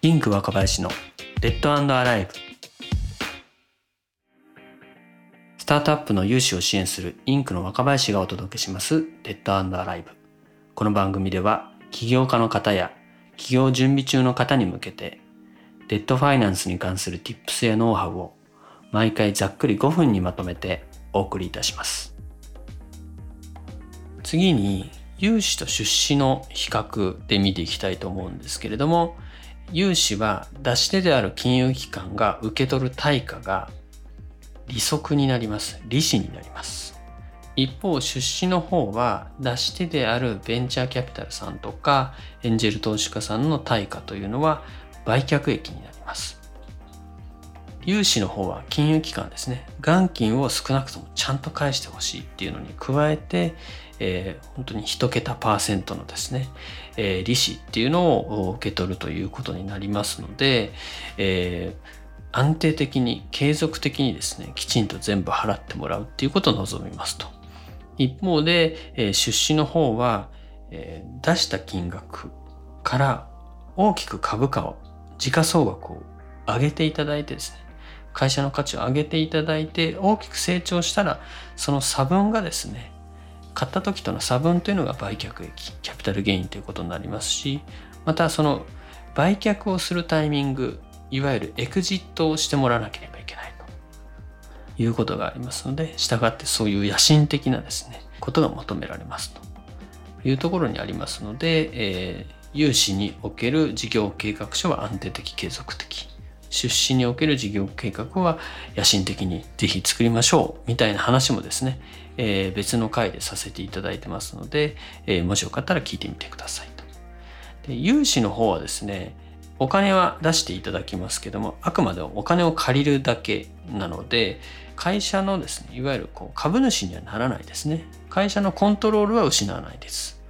インク若林のデッドアライブスタートアップの融資を支援するインクの若林がお届けしますデッドアライブこの番組では起業家の方や起業準備中の方に向けてデッドファイナンスに関する Tips やノウハウを毎回ざっくり5分にまとめてお送りいたします。次に融資と出資の比較で見ていきたいと思うんですけれども融資は出し手である金融機関が受け取る対価が利息になります。利子になります。一方出資の方は出し手であるベンチャーキャピタルさんとかエンジェル投資家さんの対価というのは売却益になります。融資の方は金融機関ですね。元金を少なくともちゃんと返してほしいっていうのに加えてえー、本当に1桁パーセントのですね、えー、利子っていうのを受け取るということになりますので、えー、安定的に継続的にですねきちんと全部払ってもらうっていうことを望みますと。一方で、え、出資の方は、え、出した金額から大きく株価を時価総額を上げていただいてですね会社の価値を上げていただいて大きく成長したらその差分がですね買った時との差分というのが売却益キャピタルゲインということになりますしまたその売却をするタイミングいわゆるエクジットをしてもらわなければいけないと。いうことがありますので従ってそういう野心的なですねことが求められますと。いうところにありますので、えー、融資における事業計画書は安定的継続的。出資における事業計画は野心的にぜひ作りましょうみたいな話もですね、えー、別の回でさせていただいてますので、えー、もしよかったら聞いてみてくださいと。で融資の方はですねお金は出していただきますけどもあくまでお金を借りるだけなので会社のですねいわゆるこう株主にはならないですね会社のコントロールは失わないです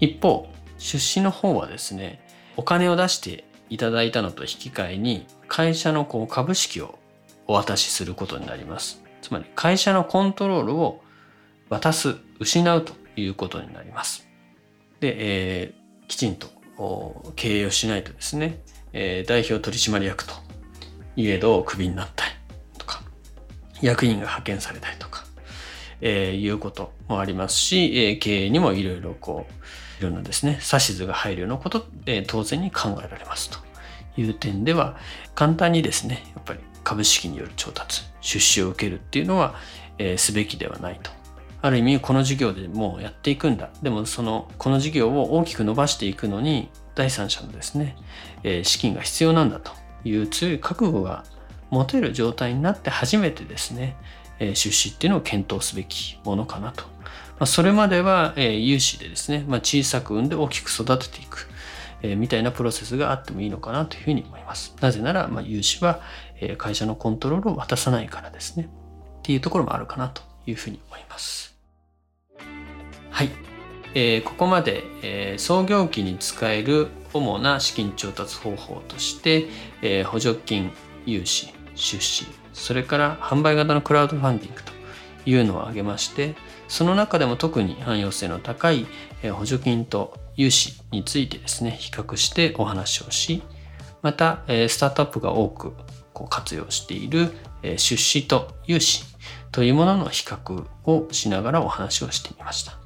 一方出資の方はですねお金を出していただいたのと引き換えに会社のこう株式をお渡しすることになります。つまり会社のコントロールを渡す、失うということになります。で、えー、きちんと経営をしないとですね、えー、代表取締役といえどクビになったりとか、役員が派遣されたりとか、えー、いうこともありますし、えー、経営にもいろいろこう、いろんなですね、指図が入るようなこと、えー、当然に考えられますという点では、簡単にですね、やっぱり株式による調達、出資を受けるっていうのは、えー、すべきではないと。ある意味、この事業でもうやっていくんだ。でも、その、この事業を大きく伸ばしていくのに、第三者のですね、えー、資金が必要なんだという強い覚悟が持てる状態になって初めてですね、え、出資っていうのを検討すべきものかなとま、それまでは、えー、有志でですね、ま、小さく産んで大きく育てていく、え、みたいなプロセスがあってもいいのかなというふうに思います。なぜなら、まあ、有志は、え、会社のコントロールを渡さないからですね。っていうところもあるかなというふうに思います。はい。えー、ここまで、え、創業期に使える主な資金調達方法として、え、補助金、融資、出資、それから販売型のクラウドファンディングというのを挙げまして、その中でも特に汎用性の高い補助金と融資についてですね、比較してお話をし、また、スタートアップが多く活用している出資と融資というものの比較をしながらお話をしてみました。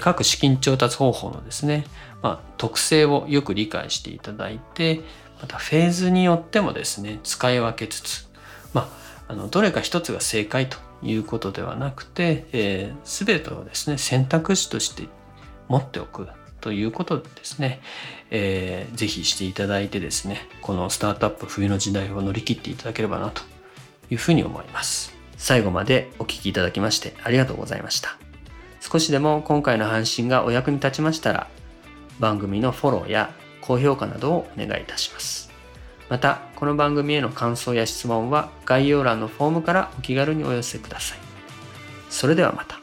各資金調達方法のですね、まあ、特性をよく理解していただいて、またフェーズによってもですね、使い分けつつ、まあ、あのどれか一つが正解ということではなくて、えー、全てをですね選択肢として持っておくということでですね、えー、ぜひしていただいてですねこのスタートアップ冬の時代を乗り切っていただければなというふうに思います。最後までお聴きいただきましてありがとうございました。少しでも今回の配信がお役に立ちましたら番組のフォローや高評価などをお願いいたします。またこの番組への感想や質問は概要欄のフォームからお気軽にお寄せください。それではまた。